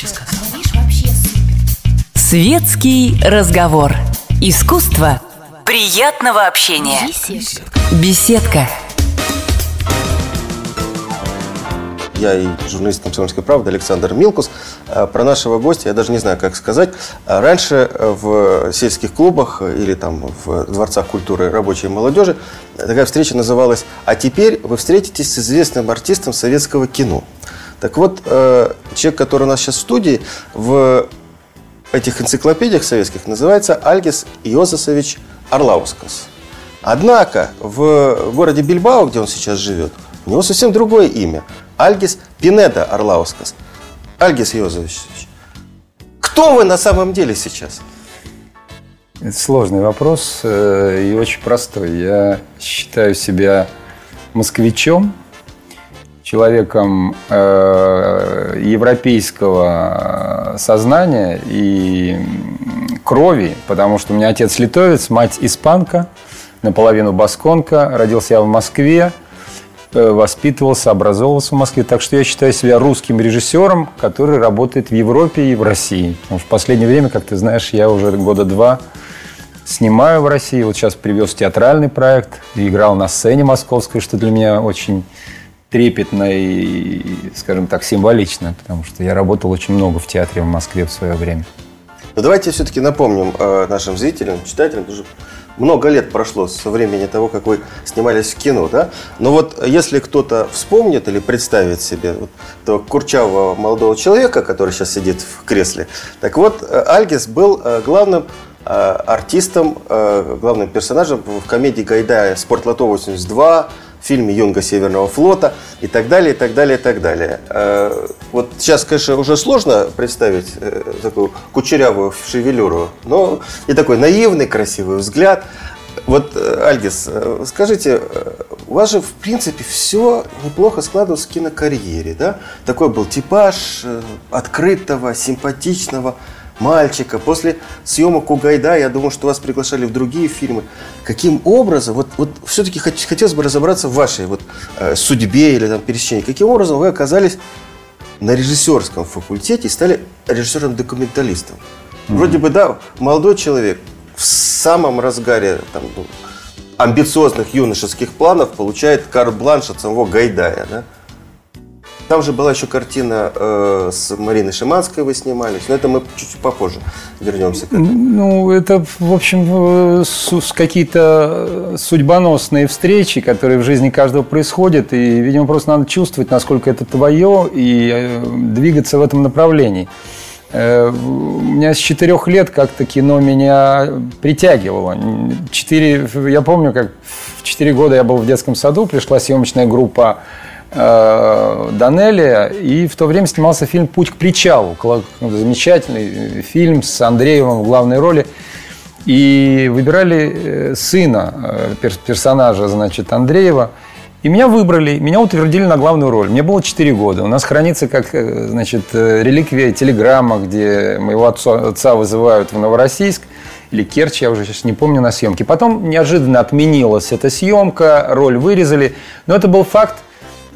Говоришь вообще супер. Светский разговор. Искусство приятного общения. Беседка. Беседка. Я и журналист «Комсомольской правды» Александр Милкус. А, Про нашего гостя я даже не знаю, как сказать. А, Раньше э, в сельских клубах или там в дворцах культуры рабочей и молодежи такая встреча называлась «А теперь вы встретитесь с известным артистом советского кино». Так вот, э, человек, который у нас сейчас в студии, в этих энциклопедиях советских называется Альгис Иозасович Орлаускас. Однако в городе Бильбао, где он сейчас живет, у него совсем другое имя. Альгис Пинеда Орлаускас. Альгис Иозович, кто вы на самом деле сейчас? Это сложный вопрос э, и очень простой. Я считаю себя москвичом, человеком э, европейского сознания и крови, потому что у меня отец литовец, мать испанка, наполовину басконка, родился я в Москве, э, воспитывался, образовывался в Москве. Так что я считаю себя русским режиссером, который работает в Европе и в России. В последнее время, как ты знаешь, я уже года два снимаю в России. Вот сейчас привез театральный проект играл на сцене московской, что для меня очень трепетно и, скажем так, символично, потому что я работал очень много в театре в Москве в свое время. Но давайте все-таки напомним э, нашим зрителям, читателям, потому что много лет прошло со времени того, как вы снимались в кино, да? Но вот если кто-то вспомнит или представит себе этого курчавого молодого человека, который сейчас сидит в кресле, так вот, э, Альгис был э, главным артистом, главным персонажем в комедии Гайдая «Спортлото-82», фильме «Юнга Северного флота» и так далее, и так далее, и так далее. Э, Вот сейчас, конечно, уже сложно представить э, такую кучерявую шевелюру, но и такой наивный, красивый взгляд. Вот, э, Альгис, скажите, у вас же, в принципе, все неплохо складывалось в кинокарьере, да? Такой был типаж открытого, симпатичного мальчика. После съемок у Гайда, я думаю, что вас приглашали в другие фильмы. Каким образом, вот, вот все-таки хотелось бы разобраться в вашей вот, э, судьбе или там, пересечении, каким образом вы оказались на режиссерском факультете и стали режиссером-документалистом? Вроде бы, да, молодой человек в самом разгаре там, ну, амбициозных юношеских планов получает карт-бланш от самого Гайдая, да? Там же была еще картина э, с Мариной Шиманской вы снимались, но это мы чуть-чуть попозже вернемся к этому. Ну, это, в общем, э, какие-то судьбоносные встречи, которые в жизни каждого происходят, и, видимо, просто надо чувствовать, насколько это твое, и э, двигаться в этом направлении. Э, У меня с четырех лет как-то кино меня притягивало. Четыре, я помню, как в четыре года я был в детском саду, пришла съемочная группа э, Данелия, и в то время снимался фильм «Путь к причалу». Кла- Замечательный фильм с Андреевым в главной роли. И выбирали э, сына э, пер- персонажа, значит, Андреева. И меня выбрали, меня утвердили на главную роль. Мне было 4 года. У нас хранится как, э, значит, э, реликвия телеграмма, где моего отца, отца вызывают в Новороссийск или Керчь, я уже сейчас не помню, на съемке. Потом неожиданно отменилась эта съемка, роль вырезали. Но это был факт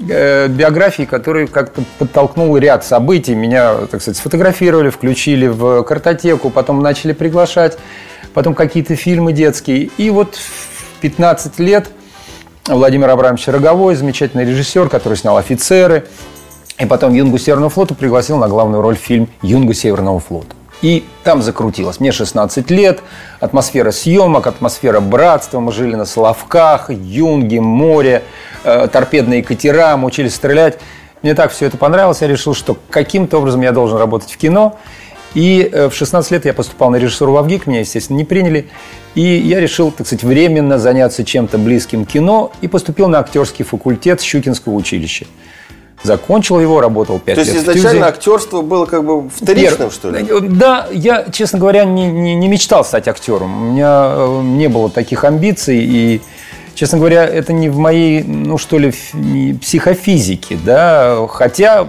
э, биографии, который как-то подтолкнул ряд событий. Меня, так сказать, сфотографировали, включили в картотеку, потом начали приглашать, потом какие-то фильмы детские. И вот в 15 лет Владимир Абрамович Роговой, замечательный режиссер, который снял «Офицеры», и потом Юнгу Северного флота пригласил на главную роль фильм «Юнга Северного флота». И там закрутилось. Мне 16 лет, атмосфера съемок, атмосфера братства. Мы жили на Соловках, Юнге, море, э, торпедные катера, мы учились стрелять. Мне так все это понравилось. Я решил, что каким-то образом я должен работать в кино. И э, в 16 лет я поступал на режиссуру в АВГИК, меня, естественно, не приняли. И я решил, так сказать, временно заняться чем-то близким кино и поступил на актерский факультет Щукинского училища. Закончил его, работал 5 То лет есть в изначально актерство было как бы вторичным, что ли? Да, я, честно говоря, не, не- не мечтал стать актером. У меня э, не было таких амбиций. И, честно говоря, это не в моей, ну что ли, психофизике. Да? Хотя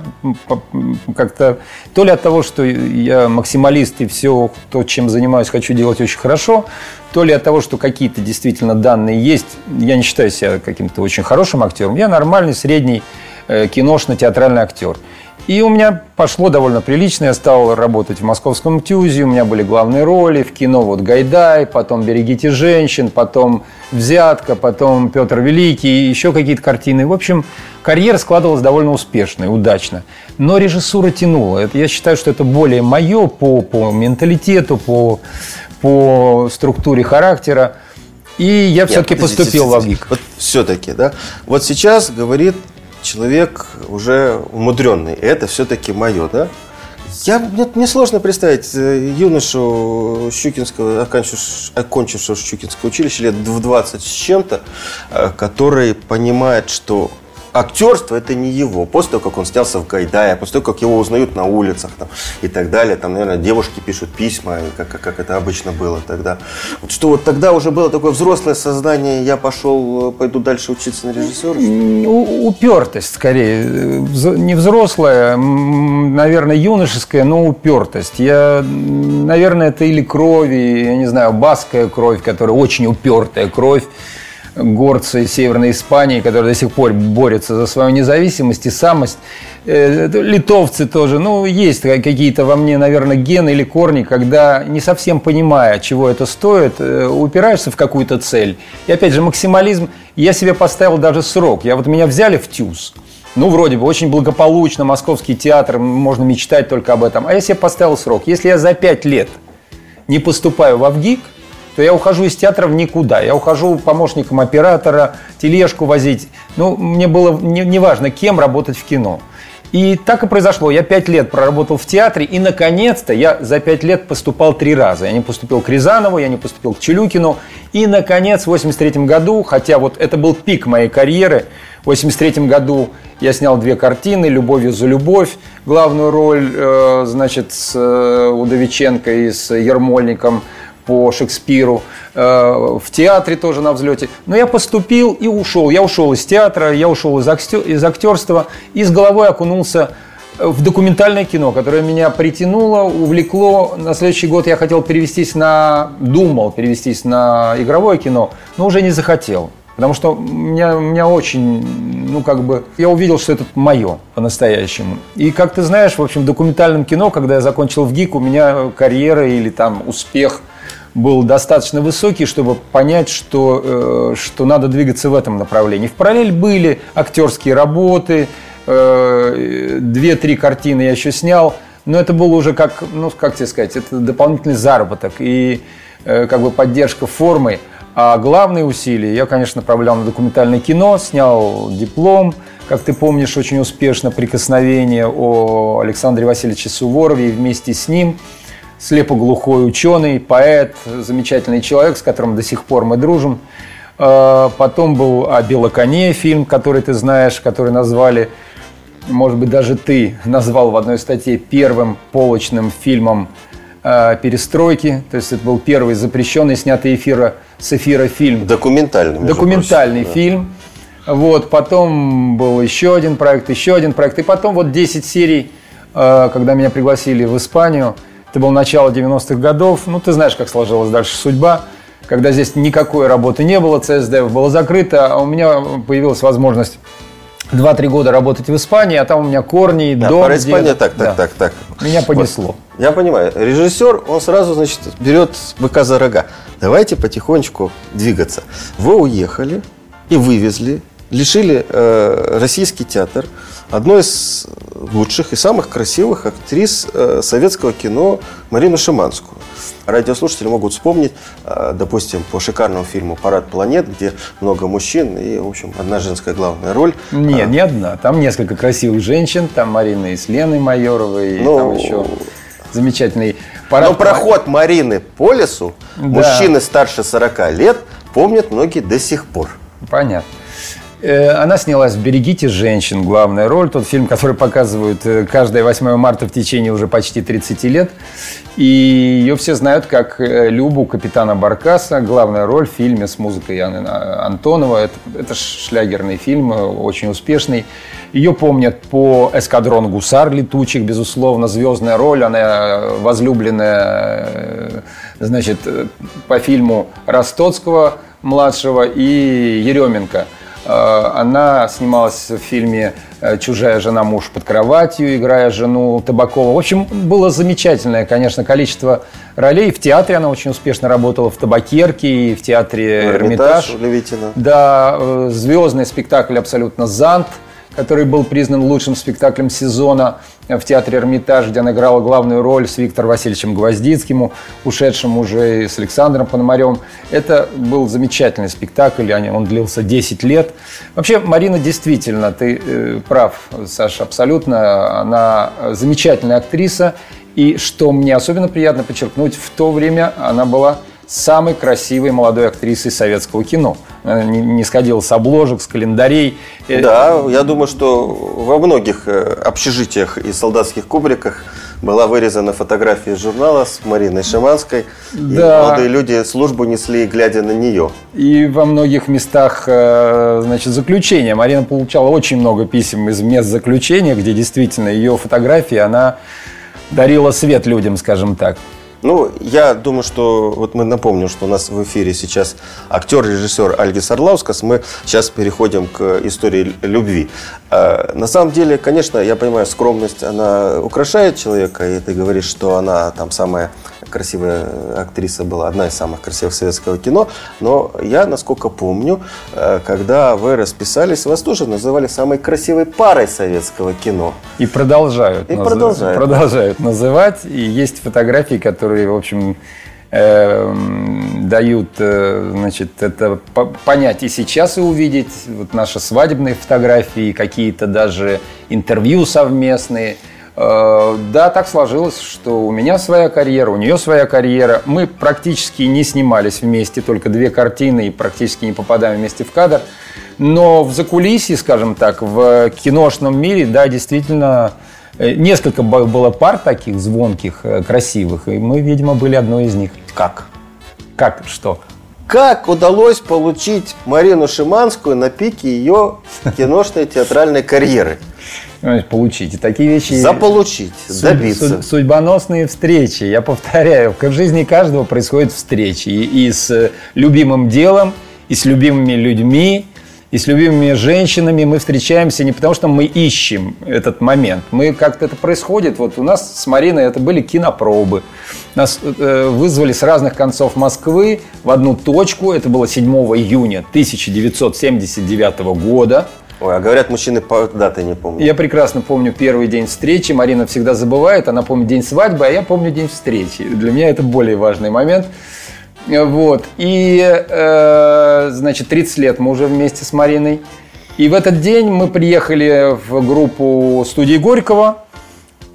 как-то то ли от того, что я максималист и все, то, чем занимаюсь, хочу делать очень хорошо, то ли от того, что какие-то действительно данные есть. Я не считаю себя каким-то очень хорошим актером. Я нормальный, средний киношно-театральный актер. И у меня пошло довольно прилично. Я стал работать в московском ТЮЗе, у меня были главные роли в кино. Вот Гайдай, потом «Берегите женщин», потом «Взятка», потом «Петр Великий», еще какие-то картины. В общем, карьера складывалась довольно успешно и удачно. Но режиссура тянула. Я считаю, что это более мое по, по менталитету, по, по структуре характера. И я все-таки поступил в. ВГИК. Вот все-таки, да? Вот сейчас говорит человек уже умудренный. Это все-таки мое, да? Я, мне, мне сложно представить э, юношу Щукинского, окончившего, окончившего Щукинское училище лет в 20 с чем-то, э, который понимает, что актерство это не его. После того, как он снялся в Гайдае, после того, как его узнают на улицах там, и так далее, там, наверное, девушки пишут письма, как, как, как это обычно было тогда. Вот что вот тогда уже было такое взрослое сознание, я пошел, э, пойду дальше учиться на режиссера. Упертость, скорее. Не взрослая, наверное, юношеская, но упертость. Я, наверное, это или крови, я не знаю, баская кровь, которая очень упертая кровь горцы Северной Испании, которые до сих пор борются за свою независимость и самость. Э, Литовцы тоже. Ну, есть какие-то во мне, наверное, гены или корни, когда не совсем понимая, чего это стоит, э, упираешься в какую-то цель. И опять же, максимализм. Я себе поставил даже срок. Я вот меня взяли в ТЮЗ. Ну, вроде бы, очень благополучно, московский театр, можно мечтать только об этом. А я себе поставил срок. Если я за пять лет не поступаю в АВГИК, то я ухожу из театра в никуда. Я ухожу помощником оператора, тележку возить. Ну, мне было не- неважно, кем работать в кино. И так и произошло. Я пять лет проработал в театре, и, наконец-то, я за пять лет поступал три раза. Я не поступил к Рязанову, я не поступил к Челюкину. И, наконец, в 83 году, хотя вот это был пик моей карьеры, в 83 году я снял две картины «Любовью за любовь», главную роль, э, значит, с э, Удовиченко и с Ермольником по Шекспиру, э, в театре тоже на взлете. Но я поступил и ушел. Я ушел из театра, я ушел из, акстё- из актерства и с головой окунулся в документальное кино, которое меня притянуло, увлекло. На следующий год я хотел перевестись на... Думал перевестись на игровое кино, но уже не захотел. Потому что меня, меня очень, ну как бы, я увидел, что это мое по-настоящему. И как ты знаешь, в общем, в документальном кино, когда я закончил в ГИК, у меня карьера или там успех был достаточно высокий, чтобы понять, что, э, что надо двигаться в этом направлении. В параллель были актерские работы, э, две-три картины я еще снял, но это было уже как, ну, как тебе сказать, это дополнительный заработок и э, как бы поддержка формы. А главные усилия я, конечно, направлял на документальное кино, снял диплом, как ты помнишь, очень успешно «Прикосновение» о Александре Васильевиче Суворове и вместе с ним слепоглухой ученый, поэт, замечательный человек, с которым до сих пор мы дружим. Э, Потом был о Белоконе фильм, который ты знаешь, который назвали, может быть, даже ты назвал в одной статье первым полочным фильмом э, перестройки. То есть это был первый запрещенный, снятый эфира, с эфира фильм. Документальный. Документальный прочим, да. фильм. Вот, потом был еще один проект, еще один проект. И потом вот 10 серий, э, когда меня пригласили в Испанию. Это было начало 90-х годов. Ну, ты знаешь, как сложилась дальше судьба. Когда здесь никакой работы не было, ЦСДФ было закрыто, а у меня появилась возможность 2-3 года работать в Испании, а там у меня корни, Да, дом. Испанию где-то. так, так, Да. так, так. Меня понесло. Я понимаю. Режиссер, он сразу, значит, берет быка за рога. Давайте потихонечку двигаться. Вы уехали и вывезли, лишили э, российский театр одной из лучших и самых красивых актрис э, советского кино Марину Шиманскую. Радиослушатели могут вспомнить, э, допустим, по шикарному фильму «Парад планет», где много мужчин и, в общем, одна женская главная роль. Нет, не одна. Там несколько красивых женщин. Там Марина и с Леной Майоровой. И Ну, там еще замечательный парад. Но проход Марины по лесу Да. мужчины старше 40 лет помнят многие до сих пор. Понятно. Э, Она снялась в «Берегите женщин», главная роль. Тот фильм, который показывают э, каждое 8 марта в течение уже почти 30 лет. И ее все знают как э, Любу капитана Баркаса. Главная роль в фильме с музыкой Яны Антонова. Это, это шлягерный фильм, очень успешный. Ее помнят по «Эскадрон гусар» летучих, безусловно, звездная роль. Она возлюбленная, значит, по фильму Ростоцкого младшего и Еременко. Э, Она снималась в фильме э, «Чужая жена, муж под кроватью», играя жену Табакова. В общем, было замечательное, конечно, количество ролей. В театре она очень успешно работала, в «Табакерке» и в театре «Эрмитаж». у Левитина. Да, э, звездный спектакль абсолютно «Зант», который был признан лучшим спектаклем сезона в театре «Эрмитаж», где она играла главную роль с Виктором Васильевичем Гвоздицким, ушедшим уже с Александром Пономарем. Это был замечательный спектакль, он длился 10 лет. Вообще, Марина, действительно, ты э, прав, Саша, абсолютно. Она замечательная актриса. И что мне особенно приятно подчеркнуть, в то время она была самой красивой молодой актрисой советского кино. Она не, сходила с обложек, с календарей. Э, Да, я думаю, что во многих э, общежитиях и солдатских кубриках была вырезана фотография из журнала с Мариной Шиманской. И Да. молодые люди службу несли, глядя на нее. И во многих местах э, значит, заключения. Марина получала очень много писем из мест заключения, где действительно ее фотографии, она дарила свет людям, скажем так. Ну, я думаю, что вот мы напомним, что у нас в эфире сейчас актер-режиссер Альгис Орлаускас. Мы сейчас переходим к истории любви. Э, На самом деле, конечно, я понимаю, скромность, она украшает человека, и ты говоришь, что она там самая красивая актриса была, одна из самых красивых советского кино. Но я, насколько помню, э, когда вы расписались, вас тоже называли самой красивой парой советского кино. И продолжают, И назы- продолжают. продолжают называть. И есть фотографии, которые, в общем, эм, дают, э, значит, это по- понять и сейчас и увидеть. Вот наши свадебные фотографии, какие-то даже интервью совместные. Э, Да, так сложилось, что у меня своя карьера, у нее своя карьера. Мы практически не снимались вместе, только две картины и практически не попадаем вместе в кадр. Но в закулисье, скажем так, в киношном мире, да, действительно, несколько б- было пар таких звонких, э, красивых, и мы, видимо, были одной из них. Как? Как? Что? Как удалось получить Марину Шиманскую на пике ее киношной театральной карьеры? Понимаете, Получить. Такие вещи... Заполучить, Суд- добиться. суд- судьбоносные встречи. Я повторяю, в жизни каждого происходят встречи. И, и с э, любимым делом, и с любимыми людьми, и с любимыми женщинами мы встречаемся не потому, что мы ищем этот момент. Мы как-то это происходит. Вот у нас с Мариной это были кинопробы. Нас э, вызвали с разных концов Москвы в одну точку. Это было 7 июня 1979 года. Ой, а говорят, мужчины по даты не помнят. Я прекрасно помню первый день встречи. Марина всегда забывает. Она помнит день свадьбы, а я помню день встречи. Для меня это более важный момент. Вот. И, э, значит, 30 лет мы уже вместе с Мариной. И в этот день мы приехали в группу студии Горького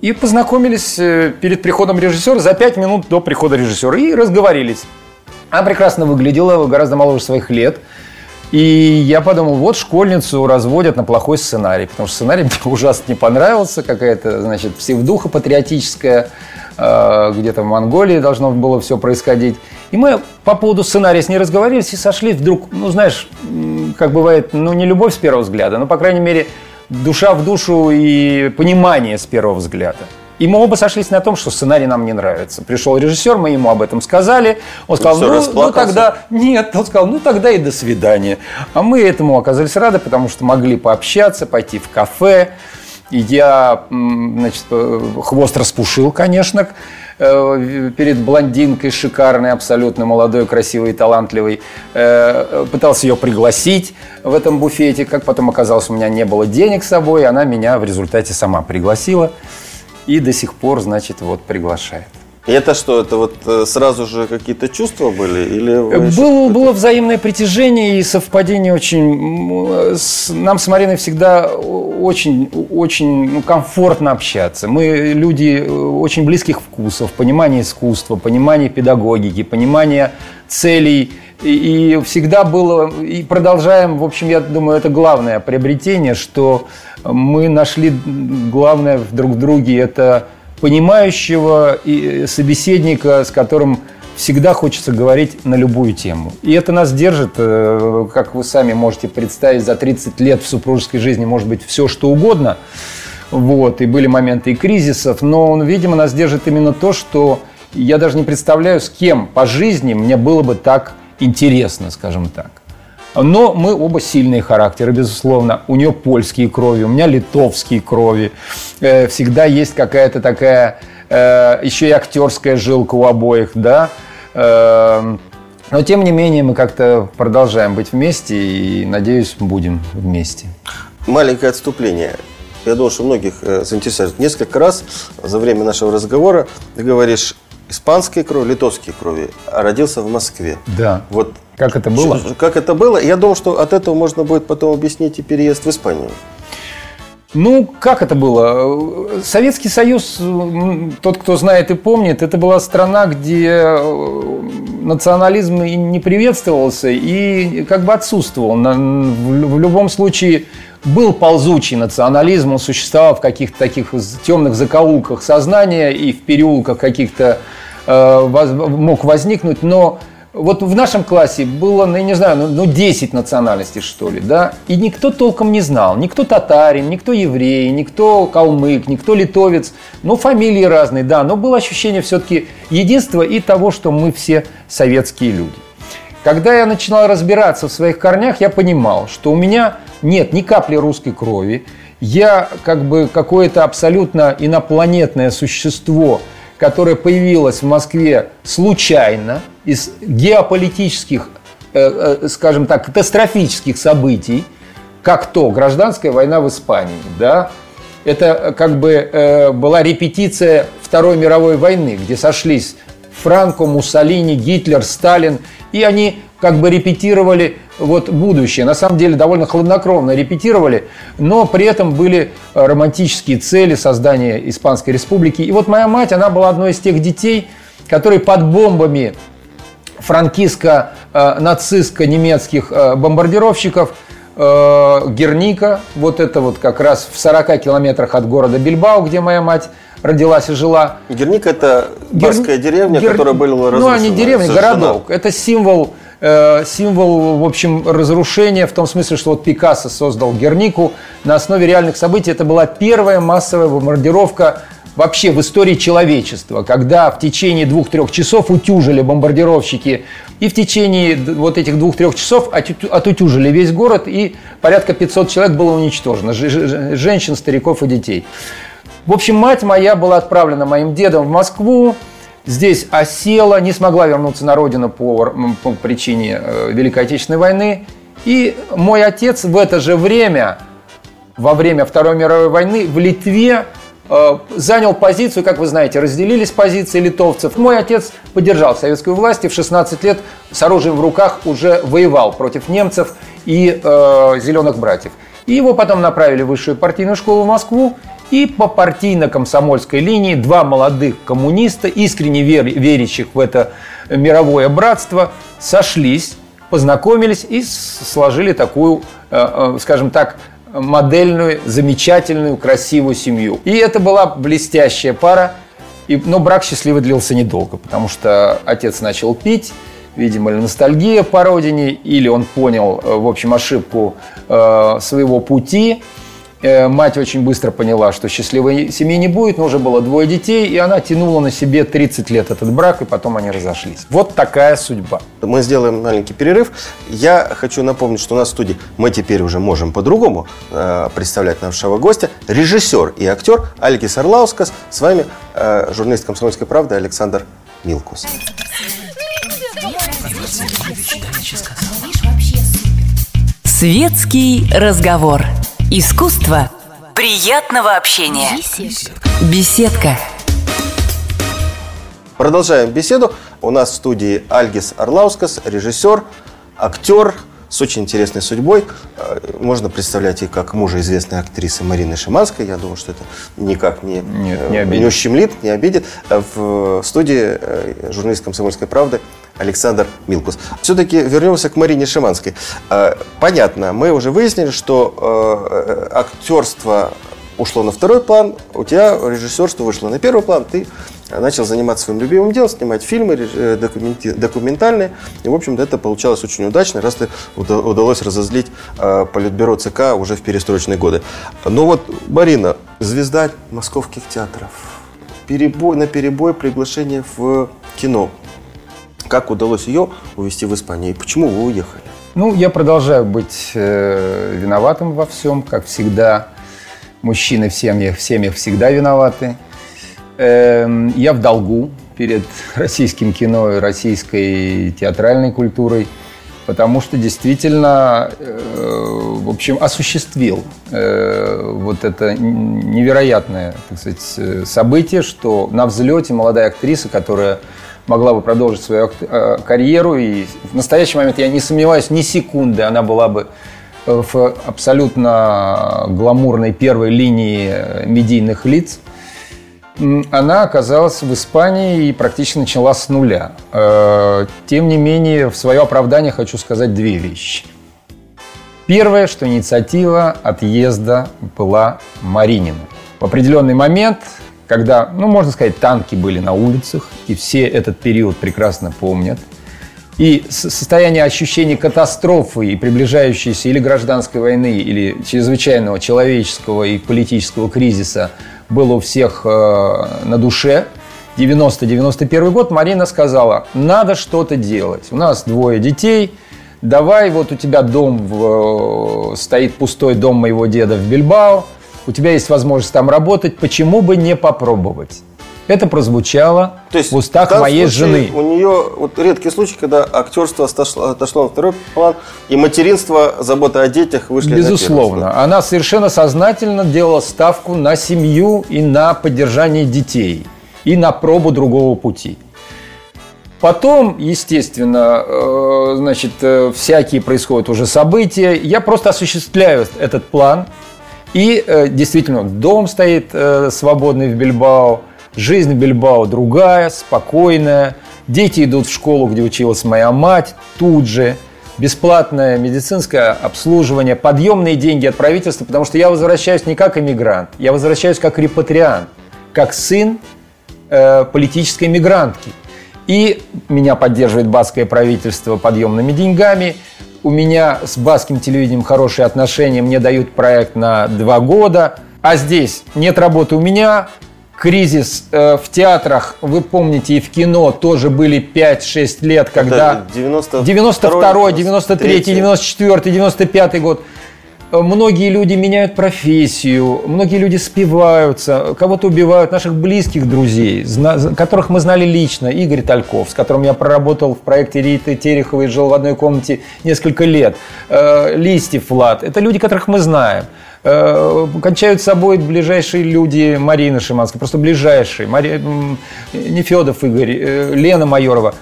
и познакомились э, перед приходом режиссера за 5 минут до прихода режиссера и разговорились. Она прекрасно выглядела, гораздо моложе своих лет. И я подумал, вот школьницу разводят на плохой сценарий, потому что сценарий мне ужасно не понравился, какая-то, значит, псевдуха патриотическая, э, где-то в Монголии должно было все происходить. И мы по поводу сценария с ней разговаривались и сошли вдруг, ну, знаешь, как бывает, ну, не любовь с первого взгляда, но, по крайней мере, душа в душу и понимание с первого взгляда. И мы оба сошлись на том, что сценарий нам не нравится. Пришел режиссер, мы ему об этом сказали. Он сказал, что, ну, ну тогда нет, он сказал, ну тогда и до свидания. А мы этому оказались рады, потому что могли пообщаться, пойти в кафе. И я, значит, э, хвост распушил, конечно, э, перед блондинкой шикарной, абсолютно молодой, красивой, талантливой. Э, Пытался ее пригласить в этом буфете. Как потом оказалось, у меня не было денег с собой, она меня в результате сама пригласила. И до сих пор, значит, вот приглашает. И это что, это вот э, сразу же какие-то чувства были? Или Было, было взаимное притяжение и совпадение очень... с- нам с Мариной всегда очень, очень ну, комфортно общаться. Мы люди э, очень близких вкусов, понимания искусства, понимания педагогики, понимания целей. И, всегда было, и продолжаем, в общем, я думаю, это главное приобретение, что мы нашли главное друг друге, это понимающего и собеседника, с которым всегда хочется говорить на любую тему. И это нас держит, э, как вы сами можете представить, за 30 лет в супружеской жизни может быть все, что угодно. Вот, и были моменты и кризисов, но, видимо, нас держит именно то, что я даже не представляю, с кем по жизни мне было бы так интересно, скажем так. Но мы оба сильные характеры, безусловно. У нее польские крови, у меня литовские крови. Э, Всегда есть какая-то такая э, еще и актерская жилка у обоих, да. Э, Но тем не менее мы как-то продолжаем быть вместе и, надеюсь, будем вместе. Маленькое отступление. Я думаю, что многих э, заинтересует. Несколько раз за время нашего разговора ты говоришь испанские крови, литовские крови, а родился в Москве. Да. Вот Как это было? Как это было? Я думаю, что от этого можно будет потом объяснить и переезд в Испанию. Ну, как это было? Советский Союз, тот, кто знает и помнит, это была страна, где э, национализм не приветствовался и как бы отсутствовал. В лю- в любом случае был ползучий национализм, он существовал в каких-то таких темных закоулках сознания и в переулках каких-то э, мог возникнуть, но вот в нашем классе было, ну, я не знаю, ну, ну 10 национальностей, что ли, да, и никто толком не знал. Никто татарин, никто еврей, никто калмык, никто литовец. Ну, фамилии разные, да, но было ощущение все-таки единства и того, что мы все советские люди. Когда я начинал разбираться в своих корнях, я понимал, что у меня нет ни капли русской крови. Я как бы какое-то абсолютно инопланетное существо, которое появилось в Москве случайно из геополитических, э, э, скажем так, катастрофических событий, как то гражданская война в Испании, да, это э, как бы была репетиция Второй мировой войны, где сошлись Франко, Муссолини, Гитлер, Сталин, и они как бы репетировали вот будущее. На самом деле довольно хладнокровно репетировали, но при этом были романтические цели создания Испанской Республики. И вот моя мать, она была одной из тех детей, которые под бомбами франкистско-нацистско-немецких э, бомбардировщиков э, Герника, вот это вот как раз в 40 километрах от города Бильбао, где моя мать родилась и жила. Герника – это Гер- барская деревня, Гер- которая была разрушена. Ну, а не деревня, сожжена. городок. Это символ, э, символ, в общем, разрушения, в том смысле, что вот Пикассо создал Гернику на основе реальных событий. Это была первая массовая бомбардировка вообще в истории человечества, когда в течение двух-трех часов утюжили бомбардировщики и в течение вот этих двух-трех часов отутюжили весь город, и порядка 500 человек было уничтожено, женщин, стариков и детей. В общем, мать моя была отправлена моим дедом в Москву, здесь осела, не смогла вернуться на родину по, по причине э, Великой Отечественной войны. И мой отец в это же время, во время Второй мировой войны, в Литве занял позицию, как вы знаете, разделились позиции литовцев. Мой отец поддержал советскую власть и в 16 лет с оружием в руках уже воевал против немцев и э, зеленых братьев. И его потом направили в высшую партийную школу в Москву. И по партийно-комсомольской линии два молодых коммуниста, искренне вер- верящих в это мировое братство, сошлись, познакомились и сложили такую, э, э, скажем так, модельную, замечательную, красивую семью. И это была блестящая пара. И, но брак счастливый длился недолго, потому что отец начал пить, видимо, ли ностальгия по родине, или он понял, э, в общем, ошибку э, своего пути. Э, Мать очень быстро поняла, что счастливой семьи не будет, но уже было двое детей, и она тянула на себе 30 лет этот брак, и потом они разошлись. Вот такая судьба. Мы сделаем маленький перерыв. Я хочу напомнить, что у нас в студии мы теперь уже можем по-другому э, представлять нашего гостя. Режиссер и актер Алькис Орлаускас. С вами э, журналист «Комсомольской правды» Александр Милкус. Светский разговор. Искусство приятного общения. Беседка. Беседка. Продолжаем беседу. У нас в студии Альгис Орлаускас, режиссер, актер с очень интересной судьбой. Э, Можно представлять и как мужа известной актрисы Марины Шиманской. Я думаю, что это никак не, Нет, э, не обидит. ущемлит, не обидит. Э, В студии журналист «Комсомольской правды» Александр Милкус. Все-таки вернемся к Марине Шиманской. Э, Понятно, мы уже выяснили, что э, актерство ушло на второй план, у тебя режиссерство вышло на первый план, ты начал заниматься своим любимым делом, снимать фильмы э, документальные. И, в общем-то, это получалось очень удачно, раз ты уда- удалось разозлить Политбюро ЦК уже в перестроечные годы. Но вот Марина, звезда московских театров, перебой, на перебой приглашение в кино. Как удалось ее увезти в Испанию и почему вы уехали? Ну, я продолжаю быть э, виноватым во всем, как всегда. Мужчины в семьях, в семьях всегда виноваты. Эм, я в долгу перед российским кино и российской театральной культурой, потому что действительно, э, в общем, осуществил э, вот это невероятное, так сказать, э, событие, что на взлете молодая актриса, которая могла бы продолжить свою э, карьеру. И в настоящий момент я не сомневаюсь ни секунды, она была бы э, в абсолютно гламурной первой линии э, медийных лиц. Она оказалась в Испании и практически начала с нуля. Тем не менее, в свое оправдание хочу сказать две вещи. Первое, что инициатива отъезда была Маринина. В определенный момент когда, ну, можно сказать, танки были на улицах, и все этот период прекрасно помнят. И состояние ощущения катастрофы и приближающейся или гражданской войны, или чрезвычайного человеческого и политического кризиса было у всех э, на душе. 90-91 год Марина сказала, надо что-то делать. У нас двое детей, давай, вот у тебя дом, в, э, стоит пустой дом моего деда в Бильбао, у тебя есть возможность там работать, почему бы не попробовать? Это прозвучало То есть, в устах в моей жены. У нее вот редкий случай, когда актерство отошло, отошло на второй план, и материнство, забота о детях вышли Безусловно. На Она совершенно сознательно делала ставку на семью и на поддержание детей, и на пробу другого пути. Потом, естественно, э, значит, э, всякие происходят уже события. Я просто осуществляю этот план – и э, действительно, дом стоит э, свободный в Бильбао, жизнь в Бильбао другая, спокойная. Дети идут в школу, где училась моя мать, тут же. Бесплатное медицинское обслуживание, подъемные деньги от правительства, потому что я возвращаюсь не как иммигрант, я возвращаюсь как репатриант, как сын э, политической мигрантки. И меня поддерживает баское правительство подъемными деньгами – у меня с баским телевидением хорошие отношения, мне дают проект на два года, а здесь нет работы у меня, кризис э, в театрах, вы помните, и в кино тоже были 5-6 лет, когда... 92 92 93 94 95 год. Многие люди меняют профессию, многие люди спиваются, кого-то убивают, наших близких друзей, которых мы знали лично. Игорь Тальков, с которым я проработал в проекте Риты Тереховой, жил в одной комнате несколько лет. Э, Листьев Влад. Это люди, которых мы знаем. Э, кончают собой ближайшие люди Марины Шиманской, просто ближайшие. Мари... Нефедов Игорь, э, Лена Майорова.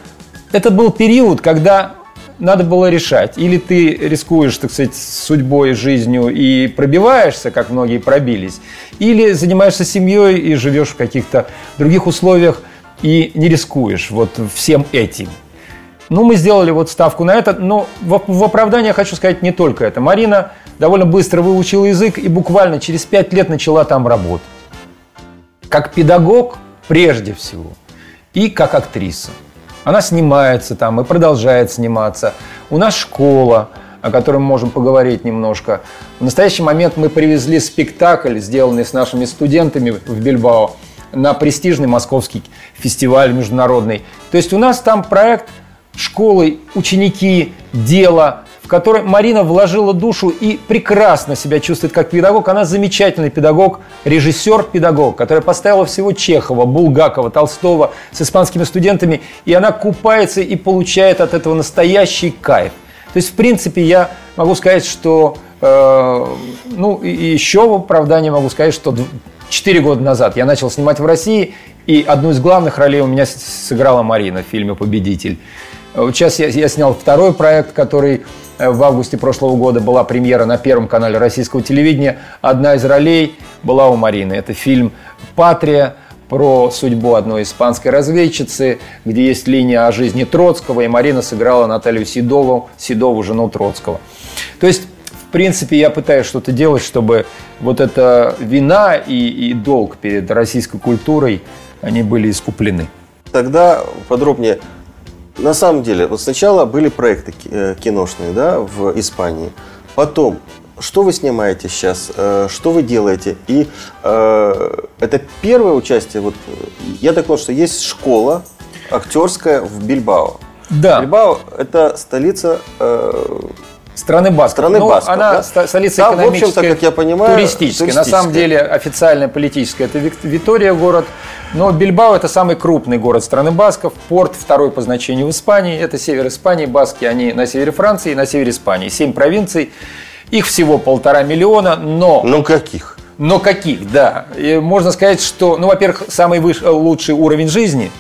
Это был период, когда надо было решать. Или ты рискуешь, так сказать, судьбой, жизнью и пробиваешься, как многие пробились, или занимаешься семьей и живешь в каких-то других условиях и не рискуешь вот всем этим. Ну, мы сделали вот ставку на это, но в, в оправдание хочу сказать не только это. Марина довольно быстро выучила язык и буквально через пять лет начала там работать. Как педагог прежде всего и как актриса. Она снимается там и продолжает сниматься. У нас школа, о которой мы можем поговорить немножко. В настоящий момент мы привезли спектакль, сделанный с нашими студентами в Бильбао, на престижный московский фестиваль международный. То есть у нас там проект школы, ученики, дело, в которой Марина вложила душу и прекрасно себя чувствует как педагог. Она замечательный педагог, режиссер-педагог, которая поставила всего Чехова, Булгакова, Толстого с испанскими студентами, и она купается и получает от этого настоящий кайф. То есть, в принципе, я могу сказать, что, э, ну, и еще в оправдании могу сказать, что 4 года назад я начал снимать в России, и одну из главных ролей у меня сыграла Марина в фильме «Победитель». Сейчас я, я снял второй проект, который Э, в августе прошлого года была премьера на Первом канале российского телевидения. Одна из ролей была у Марины. Это фильм «Патрия», про судьбу одной испанской разведчицы, где есть линия о жизни Троцкого, и Марина сыграла Наталью Седову, Седову, жену Троцкого. То есть, в принципе, я пытаюсь что-то делать, чтобы вот эта вина и, и долг перед российской культурой, они были искуплены. Тогда подробнее на самом деле, вот сначала были проекты э, киношные, да, в Испании. Потом, что вы снимаете сейчас, э, что вы делаете? И э, это первое участие, вот, я так понял, что есть школа актерская в Бильбао. Да. Бильбао – это столица э, Страны Басков. Страны Ну, Басков, Она да? столица Там, в общем-то, экономическая, как я понимаю, туристическая. На самом туристическая. деле официально политическая это Витория город. Но Бильбао это самый крупный город страны Басков. Порт второй по значению в Испании. Это север Испании. Баски, они на севере Франции и на севере Испании. Семь провинций. Их всего полтора миллиона, но Ну, каких? но каких, да. И можно сказать, что, ну, во-первых, самый выш- лучший уровень жизни.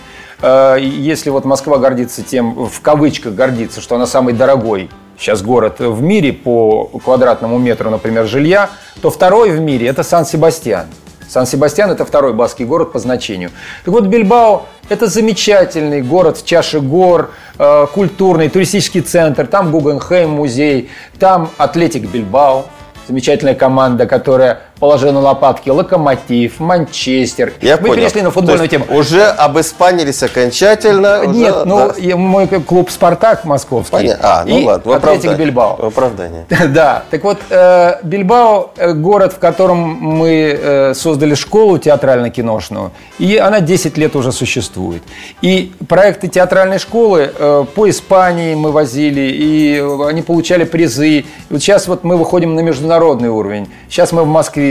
Э, Если вот Москва гордится тем, в кавычках гордится, что она самый дорогой сейчас город в мире по квадратному метру, например, жилья, то второй в мире – это Сан-Себастьян. Сан-Себастьян – это второй баскский город по значению. Так вот, Бильбао – это замечательный город в чаше гор, э, культурный, туристический центр. Там Гугенхейм музей, там Атлетик Бильбао, замечательная команда, которая положила на лопатки Локомотив, Манчестер. Я Мы понял. перешли на футбольную тему. Уже обыспанились окончательно. уже, Нет, ну да. мой клуб Спартак московский. Понятно. А, ну и ладно, Атлетик. Бильбао. Оправдание. Да, так вот, э, Бильбао э, город, в котором мы э, создали школу театрально-киношную, и она 10 лет уже существует. И проекты театральной школы по Испании мы возили, и они получали призы. И вот сейчас вот мы выходим на международный уровень. Сейчас мы в Москве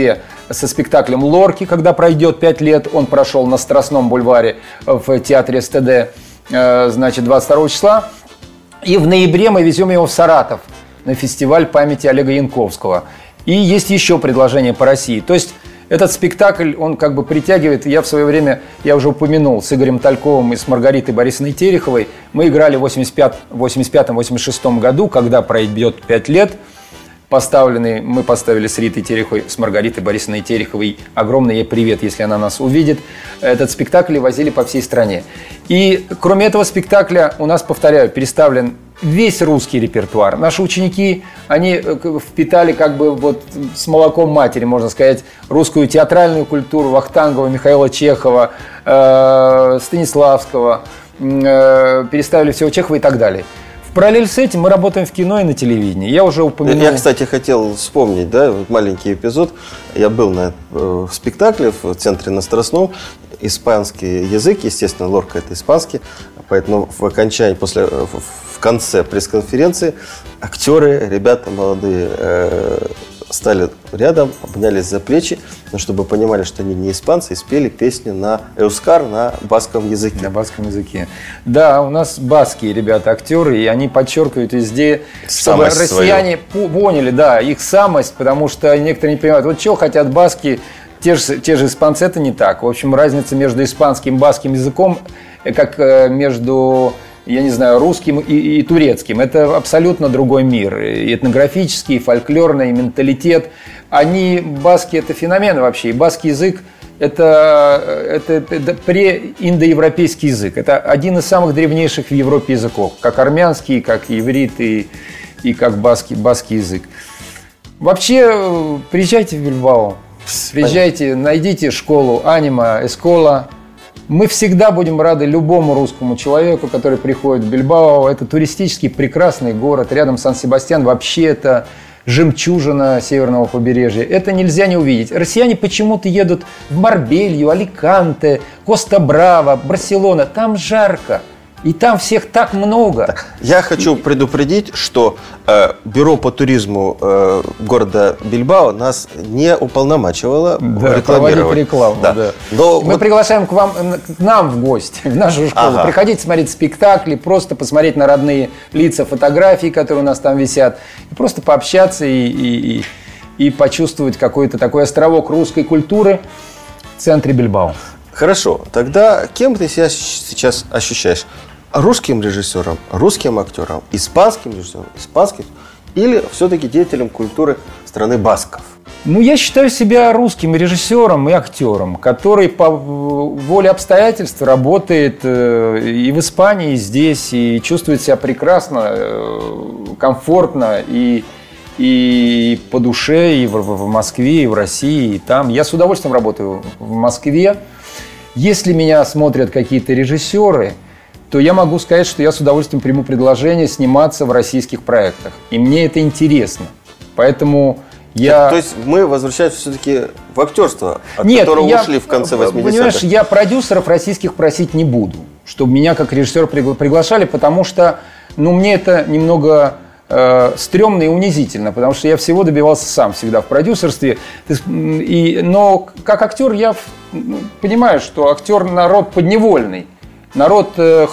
со спектаклем «Лорки», когда пройдет 5 лет, он прошел на Страстном бульваре в театре СТД, э, значит, 22 числа. И в ноябре мы везем его в Саратов на фестиваль памяти Олега Янковского. И есть еще предложение по России. То есть этот спектакль, он как бы притягивает, я в свое время, я уже упомянул, с Игорем Тальковым и с Маргаритой Борисовной Тереховой, мы играли в 85-86 году, когда пройдет 5 лет, поставленный, мы поставили с Ритой Тереховой, с Маргаритой Борисовной Тереховой. Огромный ей привет, если она нас увидит. Этот спектакль возили по всей стране. И кроме этого спектакля у нас, повторяю, переставлен весь русский репертуар. Наши ученики, они э, впитали как бы вот с молоком матери, можно сказать, русскую театральную культуру Вахтангова, Михаила Чехова, э, Станиславского, э, переставили всего Чехова и так далее. Параллель с этим мы работаем в кино и на телевидении. Я уже упомянул... Я, кстати, хотел вспомнить, да, маленький эпизод. Я был на э, спектакле в центре на Страстном. Испанский язык, естественно, лорка это испанский. Поэтому в окончании, после, э, в конце пресс-конференции актеры, ребята молодые, э, стали рядом, обнялись за плечи, но чтобы понимали, что они не испанцы, и спели песню на эускар, на баском языке. На баском языке. Да, у нас баские ребята актеры, и они подчеркивают везде, чтобы Самость россияне по- поняли, да, их самость, потому что некоторые не понимают, вот чего хотят баски, те же, те же испанцы, это не так. В общем, разница между испанским и баским языком, э, как э, между я не знаю, русским и, и турецким. Это абсолютно другой мир. И этнографический, и фольклорный, и менталитет. Они, баски, это феномен вообще. И баский язык это, это, это преиндоевропейский язык. Это один из самых древнейших в Европе языков. Как армянский, как иврит и, и как баски, баский язык. Вообще, приезжайте в Бильбао. Приезжайте, найдите школу анима, эскола. Мы всегда будем рады любому русскому человеку, который приходит в Бильбао. Это туристический прекрасный город. Рядом Сан-Себастьян. Вообще это жемчужина северного побережья. Это нельзя не увидеть. Россияне почему-то едут в Марбелью, Аликанте, Коста-Браво, Барселона. Там жарко. И там всех так много. Я хочу предупредить, что э, бюро по туризму э, города Бильбао нас не уполномачивало Да, рекламировать. рекламу. Да. да. Но Мы вот приглашаем к вам, э, к нам в гости, в нашу школу. Ага. Приходите смотреть спектакли, просто посмотреть на родные лица, фотографии, которые у нас там висят, и просто пообщаться и, и, и, и почувствовать какой-то такой островок русской культуры в центре Бильбао. Хорошо, тогда кем ты себя сейчас ощущаешь? Русским режиссером, русским актером, испанским режиссером, испанским или все-таки деятелем культуры страны Басков? Ну, я считаю себя русским режиссером и актером, который по воле обстоятельств работает э, и в Испании, и здесь, и чувствует себя прекрасно, э, комфортно и, и по душе, и в, в Москве, и в России, и там. Я с удовольствием работаю в Москве. Если меня смотрят какие-то режиссеры, то я могу сказать, что я с удовольствием приму предложение сниматься в российских проектах. И мне это интересно. Поэтому я... То есть мы возвращаемся все-таки в актерство, от Нет, которого я- ушли в конце 80-х. Понимаешь, я продюсеров российских просить не буду. чтобы меня как режиссера пригла- приглашали, потому что, ну, мне это немного э, стрёмно и унизительно, потому что я всего добивался сам всегда в продюсерстве. И, но как актер я ну, понимаю, что актер народ подневольный. Народ, э,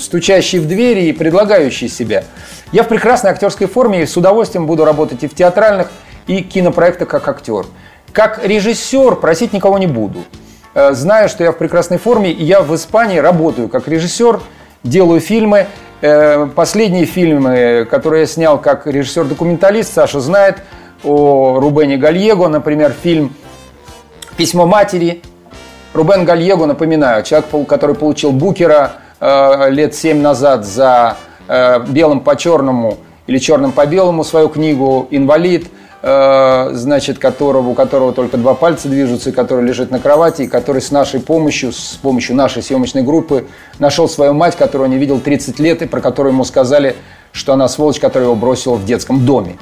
стучащий в двери и предлагающий себя. Я в прекрасной актерской форме и с удовольствием буду работать и в театральных, и кинопроектах как актер. Как режиссер просить никого не буду. Э, Знаю, что я в прекрасной форме, и я в Испании работаю как режиссер, делаю фильмы. Э, Последние фильмы, которые я снял как режиссер-документалист, Саша знает, о Рубене Гальего, например, фильм «Письмо матери», Рубен Гальего, напоминаю, человек, который получил Букера э, лет семь назад за э, белым по черному или черным по белому свою книгу «Инвалид», э, значит, которого, у которого только два пальца движутся, и который лежит на кровати, и который с нашей помощью, с помощью нашей съемочной группы нашел свою мать, которую не видел 30 лет, и про которую ему сказали, что она сволочь, которая его бросила в детском доме.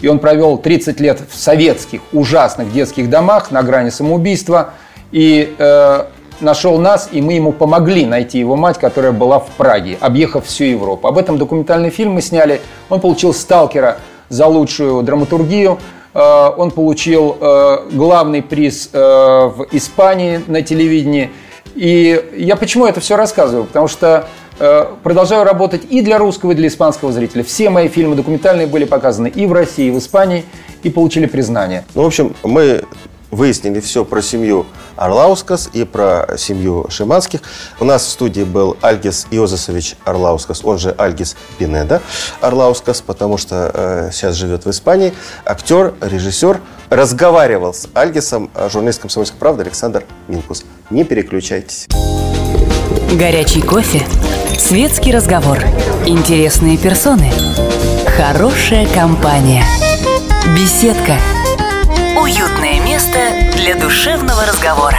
И он провел 30 лет в советских ужасных детских домах на грани самоубийства и э, нашел нас, и мы ему помогли найти его мать, которая была в Праге, объехав всю Европу. Об этом документальный фильм мы сняли. Он получил «Сталкера» за лучшую драматургию. Э, он получил э, главный приз э, в Испании на телевидении. И я почему это все рассказываю? Потому что э, продолжаю работать и для русского, и для испанского зрителя. Все мои фильмы документальные были показаны и в России, и в Испании, и получили признание. Ну, в общем, мы выяснили все про семью Орлаускас и про семью Шиманских. У нас в студии был Альгис Иозасович Орлаускас, он же Альгис Пинеда Орлаускас, потому что э, сейчас живет в Испании. Актер, режиссер. Разговаривал с Альгисом э, журналист «Комсомольской правды» Александр Минкус. Не переключайтесь. Горячий кофе, светский разговор, интересные персоны, хорошая компания, беседка, для душевного разговора.